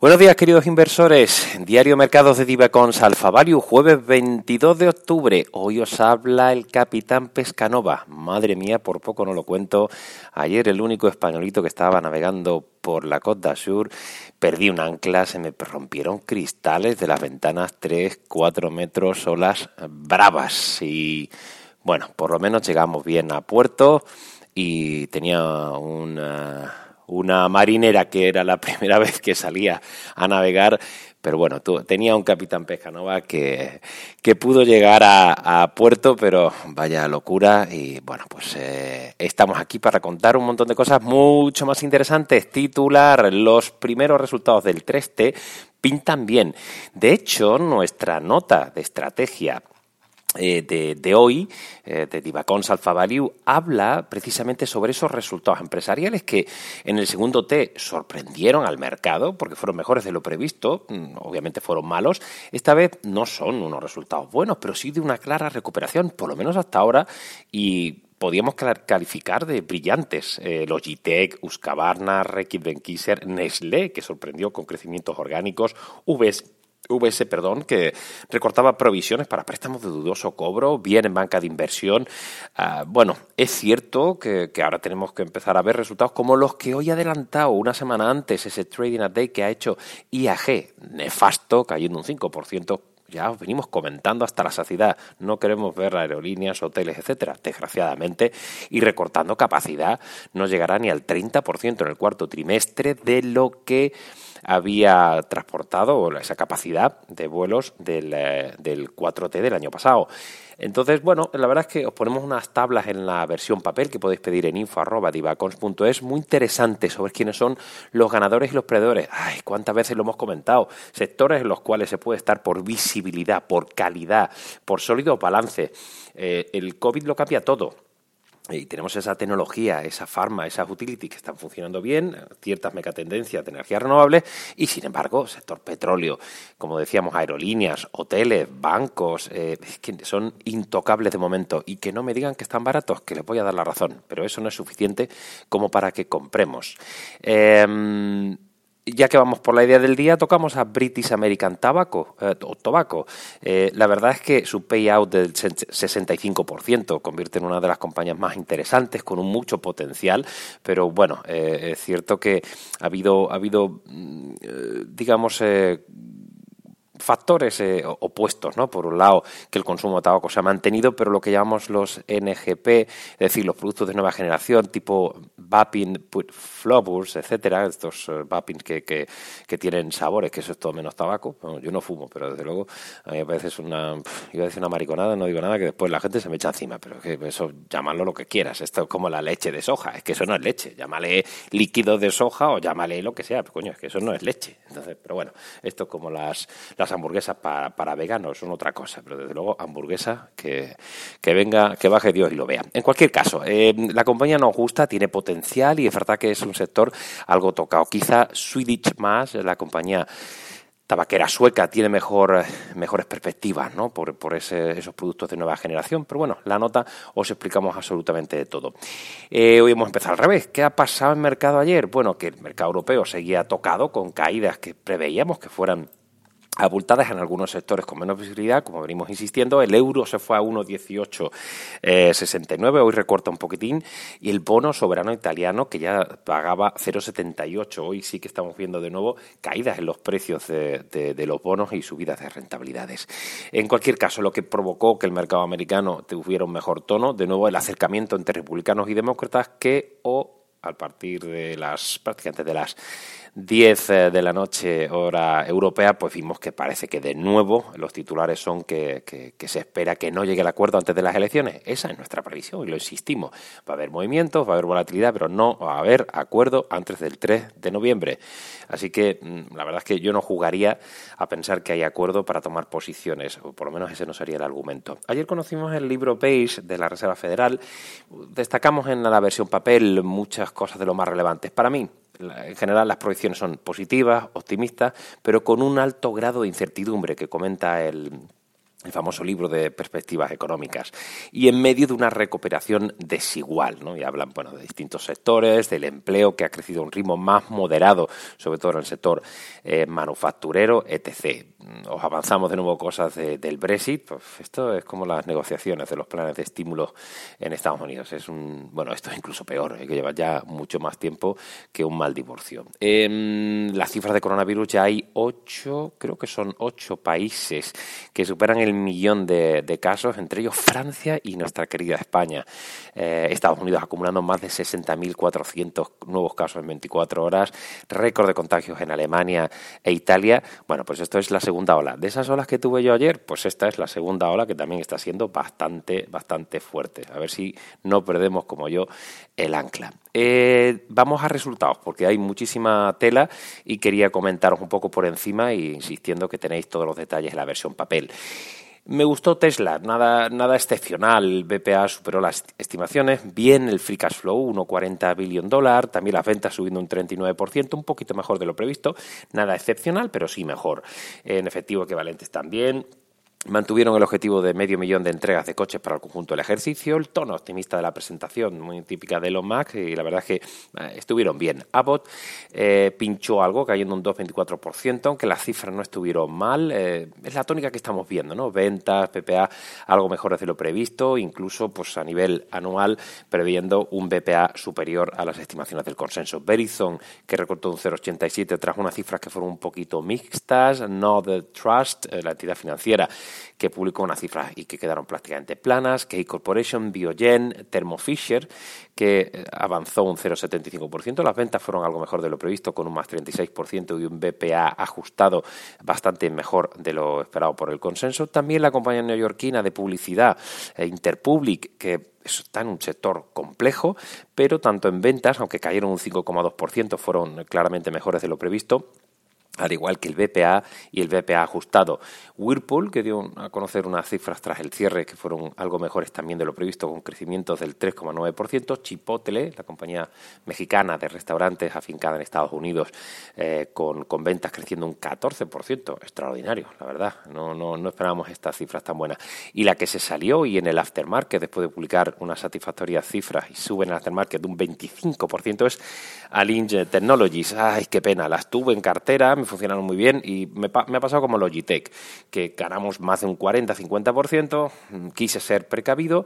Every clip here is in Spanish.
Buenos días, queridos inversores. Diario Mercados de Divacons Alfa Value, jueves 22 de octubre. Hoy os habla el capitán Pescanova. Madre mía, por poco no lo cuento. Ayer el único españolito que estaba navegando por la Côte d'Azur, perdí un ancla, se me rompieron cristales de las ventanas 3, 4 metros, olas bravas. Y bueno, por lo menos llegamos bien a puerto y tenía una una marinera que era la primera vez que salía a navegar, pero bueno, tenía un capitán Pescanova que, que pudo llegar a, puerto, pero vaya locura. Y bueno, pues eh, estamos aquí para contar un montón de cosas mucho más interesantes. Titular, los primeros resultados del 3T pintan bien. De hecho, nuestra nota de estrategia eh, de, hoy, eh, de Divacons Alpha Value, habla precisamente sobre esos resultados empresariales que en el segundo T sorprendieron al mercado porque fueron mejores de lo previsto, mm, obviamente fueron malos. Esta vez no son unos resultados buenos, pero sí de una clara recuperación, por lo menos hasta ahora, y podíamos calificar de brillantes. Eh, Logitech, Husqvarna, Reckitt Benckiser, Nestlé, que sorprendió con crecimientos orgánicos, VS VS, perdón, que recortaba provisiones para préstamos de dudoso cobro, bien en banca de inversión. Ah, bueno, es cierto que, ahora tenemos que empezar a ver resultados como los que hoy ha adelantado una semana antes ese trading a day que ha hecho IAG, nefasto, cayendo un 5%, ya os venimos comentando hasta la saciedad. No queremos ver aerolíneas, hoteles, etcétera, desgraciadamente, y recortando capacidad no llegará ni al 30% en el cuarto trimestre de lo que había transportado esa capacidad de vuelos del, eh, del 4T del año pasado. Entonces, bueno, la verdad es que os ponemos unas tablas en la versión papel que podéis pedir en info.divacons.es muy interesantes sobre quiénes son los ganadores y los perdedores. Ay, cuántas veces lo hemos comentado. Sectores en los cuales se puede estar por visibilidad, por calidad, por sólido balance. Eh, el COVID lo cambia todo y tenemos esa tecnología, esa farma, esas utilities que están funcionando bien, ciertas megatendencias de energías renovables y, sin embargo, sector petróleo, como decíamos, aerolíneas, hoteles, bancos, eh, son intocables de momento y que no me digan que están baratos, que les voy a dar la razón, pero eso no es suficiente como para que compremos. Eh, ya que vamos por la idea del día, tocamos a British American Tobacco. Eh, Tobacco. Eh, la verdad es que su payout del 65% convierte en una de las compañías más interesantes, con un mucho potencial, pero bueno, eh, es cierto que ha habido, ha habido mm, digamos, factores eh, opuestos, ¿no? Por un lado, que el consumo de tabaco se ha mantenido, pero lo que llamamos los NGP, es decir, los productos de nueva generación, tipo vaping, flowers, etcétera, estos uh, que, que, tienen sabores, que eso es todo menos tabaco. yo no fumo, pero desde luego a mí me parece una, iba a decir una mariconada, no digo nada, que después la gente se me echa encima, pero que eso, llamarlo lo que quieras. Esto es como la leche de soja, es que eso no es leche. Llámale líquido de soja o llámale lo que sea, pero coño, es que eso no es leche. Entonces, pero bueno, esto es como las, las hamburguesas para, veganos son otra cosa, pero desde luego hamburguesa que, que venga, que baje Dios y lo vea. En cualquier caso, eh, la compañía nos gusta, tiene potencial y es verdad que es un sector algo tocado. Quizá Swedish más, la compañía tabaquera sueca tiene mejor, mejores perspectivas ¿no? por, por esos productos de nueva generación. Pero bueno, la nota os explicamos absolutamente de todo. Eh, hoy hemos empezado al revés. ¿Qué ha pasado en el mercado ayer? Bueno, que el mercado europeo seguía tocado con caídas que preveíamos que fueran abultadas en algunos sectores con menos visibilidad, como venimos insistiendo. El euro se fue a 1,1869, hoy recorta un poquitín, y el bono soberano italiano, que ya pagaba 0,78, hoy sí que estamos viendo de nuevo caídas en los precios de, los bonos y subidas de rentabilidades. En cualquier caso, lo que provocó que el mercado americano tuviera un mejor tono, de nuevo el acercamiento entre republicanos y demócratas, que o a partir de las prácticamente de las 10 eh, de la noche hora europea, pues vimos que parece que de nuevo los titulares son que, se espera que no llegue el acuerdo antes de las elecciones. Esa es nuestra previsión y lo insistimos. Va a haber movimientos, va a haber volatilidad, pero no va a haber acuerdo antes del 3 de noviembre. Así que mm, la verdad es que yo no jugaría a pensar que hay acuerdo para tomar posiciones, o por lo menos ese no sería el argumento. Ayer conocimos el libro Page de la Reserva Federal. Destacamos en la versión papel muchas cosas de lo más relevantes. Para mí, en general las proyecciones son positivas, optimistas, pero con un alto grado de incertidumbre que comenta el, el famoso libro de perspectivas económicas, y en medio de una recuperación desigual, ¿no? Y hablan, bueno, de distintos sectores, del empleo que ha crecido a un ritmo más moderado, sobre todo en el sector eh, manufacturero, etc. Os avanzamos de nuevo cosas del Brexit, pues esto es como las negociaciones de los planes de estímulo en Estados Unidos. Es un, bueno, esto es incluso peor, hay que lleva ya mucho más tiempo que un mal divorcio. En las cifras de coronavirus ya hay ocho, creo que son ocho países que superan el millón de, casos, entre ellos Francia y nuestra querida España. Eh, Estados Unidos acumulando más de 60.400 nuevos casos en 24 horas, récord de contagios en Alemania e Italia. Bueno, pues esto es la segunda ola. De esas olas que tuve yo ayer, pues esta es la segunda ola que también está siendo bastante, bastante fuerte. A ver si no perdemos como yo el ancla. Eh, vamos a resultados, porque hay muchísima tela y quería comentaros un poco por encima y insistiendo que tenéis todos los detalles en la versión papel. Me gustó Tesla, nada, nada excepcional. El BPA superó las estimaciones. Bien el free cash flow, 1,40 billón dólar. También las ventas subiendo un 39%, un poquito mejor de lo previsto. Nada excepcional, pero sí mejor. En efectivo equivalentes también. Mantuvieron el objetivo de medio millón de entregas de coches para el conjunto del ejercicio, el tono optimista de la presentación, muy típica de Elon Musk, y la verdad es que eh, estuvieron bien. Abbott eh, pinchó algo, cayendo un 2,24%, aunque las cifras no estuvieron mal. Eh, es la tónica que estamos viendo, ¿no? Ventas, PPA, algo mejor de lo previsto, incluso pues a nivel anual, previendo un BPA superior a las estimaciones del consenso. Verizon, que recortó un 0,87 tras unas cifras que fueron un poquito mixtas. No the Trust, la entidad financiera, que publicó unas cifras y que quedaron prácticamente planas, K Corporation, Biogen, Thermo Fisher, que eh, avanzó un 0,75%. Las ventas fueron algo mejor de lo previsto, con un más 36% y un BPA ajustado bastante mejor de lo esperado por el consenso. También la compañía neoyorquina de publicidad, eh, Interpublic, que está en un sector complejo, pero tanto en ventas, aunque cayeron un 5,2%, fueron claramente mejores de lo previsto al igual que el BPA y el BPA ajustado. Whirlpool, que dio a conocer unas cifras tras el cierre que fueron algo mejores también de lo previsto, con crecimientos del 3,9%. Chipotle, la compañía mexicana de restaurantes afincada en Estados Unidos, eh, con, ventas creciendo un 14%. Extraordinario, la verdad. No, no, no esperábamos estas cifras tan buenas. Y la que se salió y en el aftermarket, después de publicar unas satisfactorias cifras y sube en el aftermarket de un 25%, es Alinge Technologies. Ay, qué pena. Las tuve en cartera, me funcionaron muy bien y me, ha pasado como Logitech, que ganamos más de un 40-50%, mm, quise ser precavido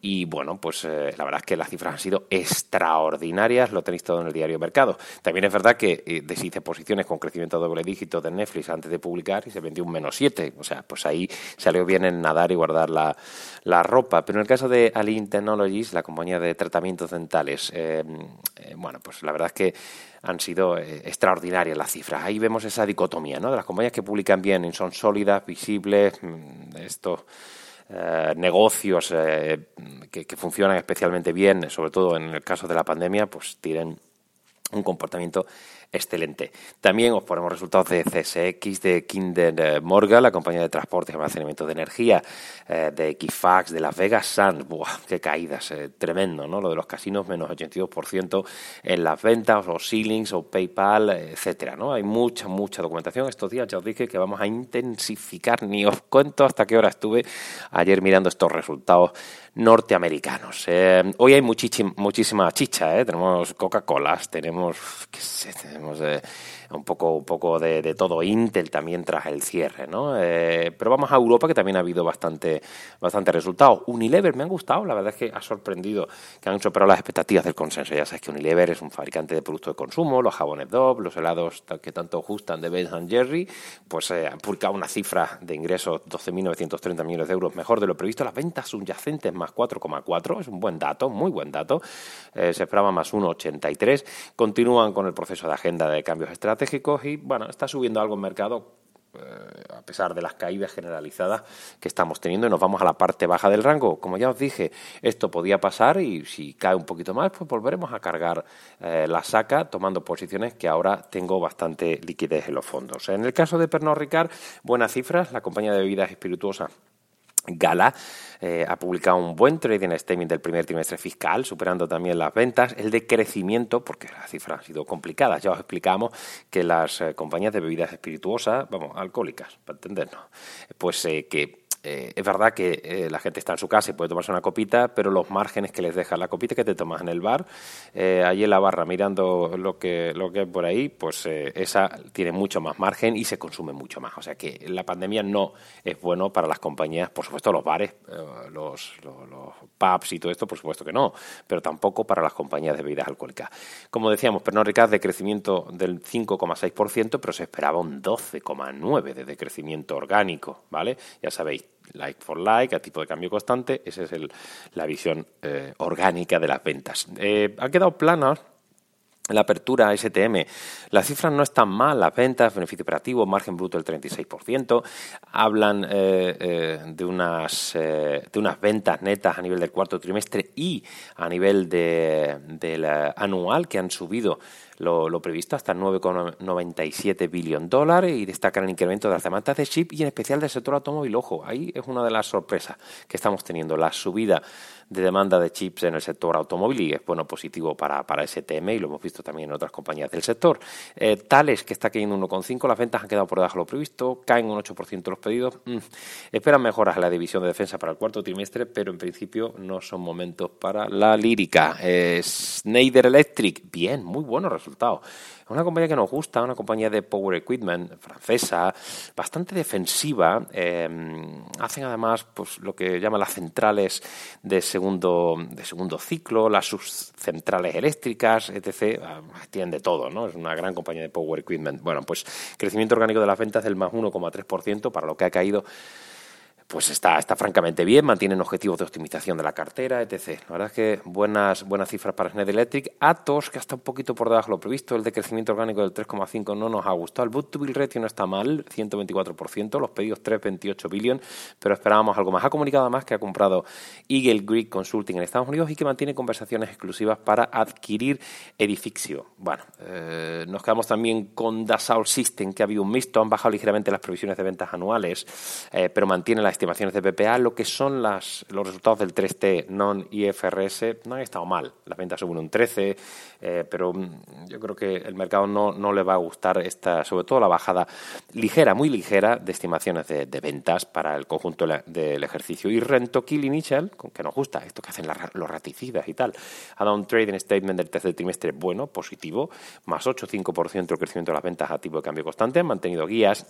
y bueno, pues eh, la verdad es que las cifras han sido extraordinarias, lo tenéis todo en el diario Mercado. También es verdad que eh, deshice posiciones con crecimiento doble dígito de Netflix antes de publicar y se vendió un menos 7, o sea, pues ahí salió bien en nadar y guardar la, ropa. Pero en el caso de Align Technologies, la compañía de tratamientos dentales, eh, bueno, pues la verdad es que han sido eh, extraordinarias las cifras. Ahí vemos esa dicotomía, ¿no? De las compañías que publican bien y son sólidas, visibles, mm, estos eh, negocios eh, que, que, funcionan especialmente bien, sobre todo en el caso de la pandemia, pues tienen un comportamiento excelente. También os ponemos resultados de CSX, de Kinder Morgan, la compañía de transporte y almacenamiento de energía, eh, de Equifax, de Las Vegas Sands. ¡Buah! ¡Qué caídas! Eh, tremendo, ¿no? Lo de los casinos, menos 82% en las ventas, o ceilings, o PayPal, etcétera, ¿no? Hay mucha, mucha documentación. Estos días ya os dije que vamos a intensificar, ni os cuento hasta qué hora estuve ayer mirando estos resultados norteamericanos. Eh, hoy hay muchísima chicha, ¿eh? tenemos Coca-Colas, tenemos, qué sé, tenemos un poco, un poco de, todo, Intel también tras el cierre, ¿no? Eh, pero vamos a Europa que también ha habido bastante, bastante resultados. Unilever me han gustado, la verdad es que ha sorprendido que han superado las expectativas del consenso. Ya sabes que Unilever es un fabricante de productos de consumo, los jabones Dove, los helados que tanto gustan de Ben Jerry, pues eh, han publicado una cifra de ingresos 12.930 millones de euros mejor de lo previsto. Las ventas subyacentes más 4,4, es un buen dato, muy buen dato. Eh, se esperaba más 1,83. Continúan con el proceso de agenda de cambios estratégicos y bueno, está subiendo algo el mercado eh, a pesar de las caídas generalizadas que estamos teniendo y nos vamos a la parte baja del rango. Como ya os dije, esto podía pasar y si cae un poquito más, pues volveremos a cargar eh, la saca tomando posiciones que ahora tengo bastante liquidez en los fondos. En el caso de Pernod Ricard, buenas cifras, la compañía de bebidas espirituosas Gala eh, ha publicado un buen trading statement del primer trimestre fiscal, superando también las ventas, el de crecimiento, porque las cifras han sido complicadas. Ya os explicamos que las eh, compañías de bebidas espirituosas, vamos, alcohólicas, para entendernos, pues eh, que eh, es verdad que eh, la gente está en su casa y puede tomarse una copita, pero los márgenes que les deja la copita que te tomas en el bar, eh, allí en la barra mirando lo que, lo que por ahí, pues esa tiene mucho más margen y se consume mucho más. O sea que la pandemia no es bueno para las compañías, por supuesto los bares, los, los, pubs y todo esto, por supuesto que no, pero tampoco para las compañías de bebidas alcohólicas. Como decíamos, Pernod Ricard de crecimiento del 5,6%, pero se esperaba un 12,9% de decrecimiento orgánico, ¿vale? Ya sabéis, like for like, a tipo de cambio constante. Esa es el, la visión eh, orgánica de las ventas. Eh, ha quedado plana la apertura STM, las cifras no están mal, las ventas, beneficio operativo, margen bruto del 36%, hablan eh, de, unas, de unas ventas netas a nivel del cuarto trimestre y a nivel de, del anual que han subido lo, previsto hasta 9,97 billón dólares y destacan el incremento de las demandas de chip y en especial del sector automóvil. Ojo, ahí es una de las sorpresas que estamos teniendo, la subida de demanda de chips en el sector automóvil y es bueno positivo para, para STM y lo hemos visto también en otras compañías del sector. Eh, Tales, que está cayendo 1,5, las ventas han quedado por debajo de lo previsto, caen un 8% los pedidos. Mm, esperan mejoras en la división de defensa para el cuarto trimestre, pero en principio no son momentos para la lírica. Eh, Schneider Electric, bien, muy buenos resultados. Es una compañía que nos gusta, una compañía de Power Equipment francesa, bastante defensiva. Eh, hacen además pues, lo que llaman las centrales de segundo, de segundo ciclo, las subcentrales eléctricas, etc. Ah, tienen de todo, ¿no? Es una gran compañía de Power Equipment. Bueno, pues crecimiento orgánico de las ventas del más 1,3% para lo que ha caído pues está, está francamente bien, mantienen objetivos de optimización de la cartera, etc. La verdad es que buenas, buenas cifras para Schneider Electric. Atos, que está un poquito por debajo de lo previsto, el de crecimiento orgánico del 3,5 no nos ha gustado. El book to bill ratio no está mal, 124%, los pedidos 3,28 billion, pero esperábamos algo más. Ha comunicado además que ha comprado Eagle Greek Consulting en Estados Unidos y que mantiene conversaciones exclusivas para adquirir edificio. Bueno, eh, nos quedamos también con Dassault System, que ha habido un mixto, han bajado ligeramente las previsiones de ventas anuales, eh, pero mantiene la estimaciones de PPA, lo que son las, los resultados del 3T non-IFRS no han estado mal. Las ventas suben un 13, eh, pero mm, yo creo que el mercado no, no, le va a gustar esta, sobre todo la bajada ligera, muy ligera de estimaciones de, ventas para el conjunto del ejercicio. Y Rento Kill Initial, que nos gusta, esto que hacen los raticidas y tal, ha dado un trading statement del tercer trimestre bueno, positivo, más 8,5% el crecimiento de las ventas a tipo de cambio constante, han mantenido guías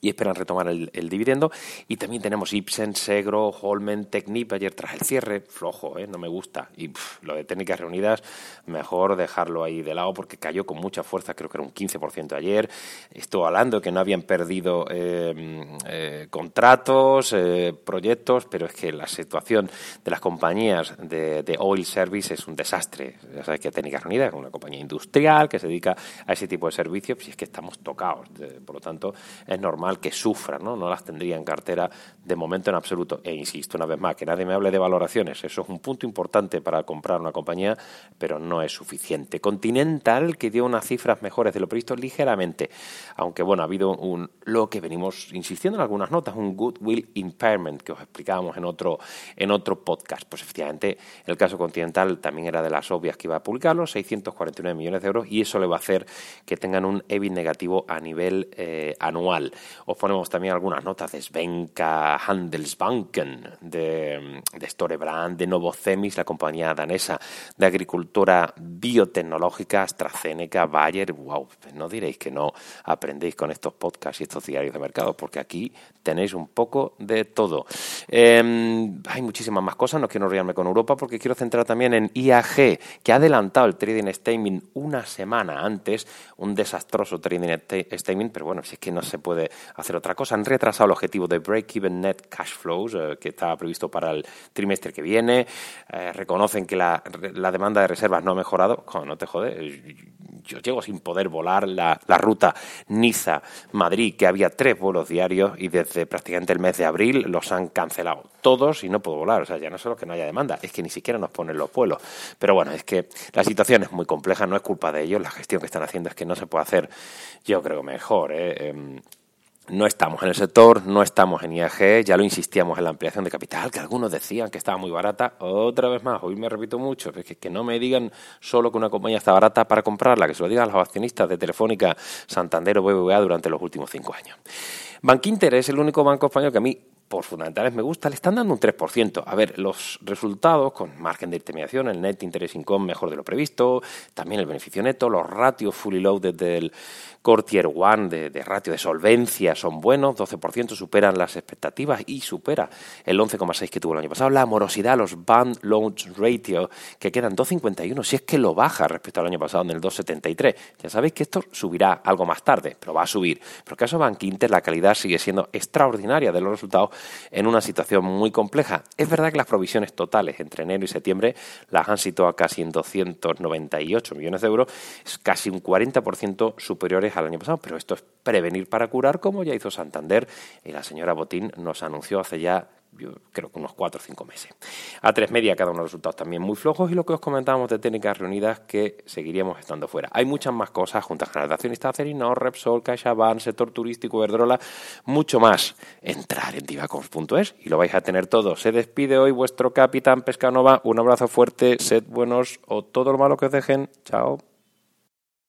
y esperan retomar el, dividendo. Y también tenemos Ipsen, Segro, Holmen, Technip ayer tras el cierre, flojo, ¿eh? no me gusta. Y lo de técnicas reunidas, mejor dejarlo ahí de lado porque cayó con mucha fuerza, creo que era un 15% ayer. Estuvo hablando que no habían perdido em, eh, contratos, eh, proyectos, pero es que la situación de las compañías de, de, oil service es un desastre. Ya sabes que Técnicas Reunidas es una compañía industrial que se dedica a ese tipo de servicios y es que estamos tocados. por lo tanto, es normal que sufra, ¿no? No las tendría en cartera de momento en absoluto. E insisto una vez más, que nadie me hable de valoraciones. Eso es un punto importante para comprar una compañía, pero no es suficiente. Continental, que dio unas cifras mejores de lo previsto ligeramente, aunque bueno, ha habido un, lo que venimos insistiendo en algunas notas, un goodwill impairment que os explicábamos en otro, en otro podcast. Pues efectivamente, el caso Continental también era de las obvias que iba a publicarlo, 649 millones de euros, y eso le va a hacer que tengan un EBIT negativo a nivel eh, anual. Os ponemos también algunas notas de Svenka, Handelsbanken, de, Storebrand, de Novocemis, la compañía danesa de agricultura biotecnológica, AstraZeneca, Bayer. ¡Wow! No diréis que no aprendéis con estos podcasts y estos diarios de mercado, porque aquí tenéis un poco de todo. Em, hay muchísimas más cosas, no quiero enrollarme con Europa porque quiero centrar también en IAG, que ha adelantado el trading statement una semana antes, un desastroso trading statement, pero bueno, si es que no se puede hacer otra cosa. Han retrasado el objetivo de break-even net cash flows, eh, que estaba previsto para el trimestre que viene. Eh, reconocen que la, demanda de reservas no ha mejorado. no te jode, yo llego sin poder volar la, la ruta Niza-Madrid, que había tres vuelos diarios y desde prácticamente el mes de abril los han cancelado todos y no puedo volar. O sea, ya no solo que no haya demanda, es que ni siquiera nos ponen los vuelos. Pero bueno, es que la situación es muy compleja, no es culpa de ellos, la gestión que están haciendo es que no se puede hacer, yo creo, mejor. ¿eh? No estamos en el sector, no estamos en IAG, ya lo insistíamos en la ampliación de capital, que algunos decían que estaba muy barata. Otra vez más, hoy me repito mucho, es que, no me digan solo que una compañía está barata para comprarla, que se lo digan los accionistas de Telefónica, Santander o BBVA durante los últimos cinco años. Bankinter es el único banco español que a mí por fundamentales me gusta, le están dando un 3%. A ver, los resultados con margen de intermediación, el net interest income mejor de lo previsto, también el beneficio neto, los ratios fully loaded del Core Tier 1 de, ratio de solvencia son buenos, 12% superan las expectativas y supera el 11,6 que tuvo el año pasado. La morosidad, los band loans ratio, que quedan 2,51, si es que lo baja respecto al año pasado en el 2,73. Ya sabéis que esto subirá algo más tarde, pero va a subir. Pero el caso Bank Inter, la calidad sigue siendo extraordinaria de los resultados en una situación muy compleja. Es verdad que las provisiones totales entre enero y septiembre las han situado casi en 298 millones de euros, es casi un 40% superiores al año pasado, pero esto es prevenir para curar, como ya hizo Santander y la señora Botín nos anunció hace ya yo creo que unos cuatro o cinco meses. A tres media cada uno de los resultados también muy flojos y lo que os comentábamos de técnicas reunidas que seguiríamos estando fuera. Hay muchas más cosas, Juntas General de Accionistas Acerino, Repsol, CaixaBank, sector turístico, Verdrola, mucho más. Entrar en divacons.es y lo vais a tener todo. Se despide hoy vuestro capitán Pescanova. Un abrazo fuerte, sed buenos o todo lo malo que os dejen. Chao.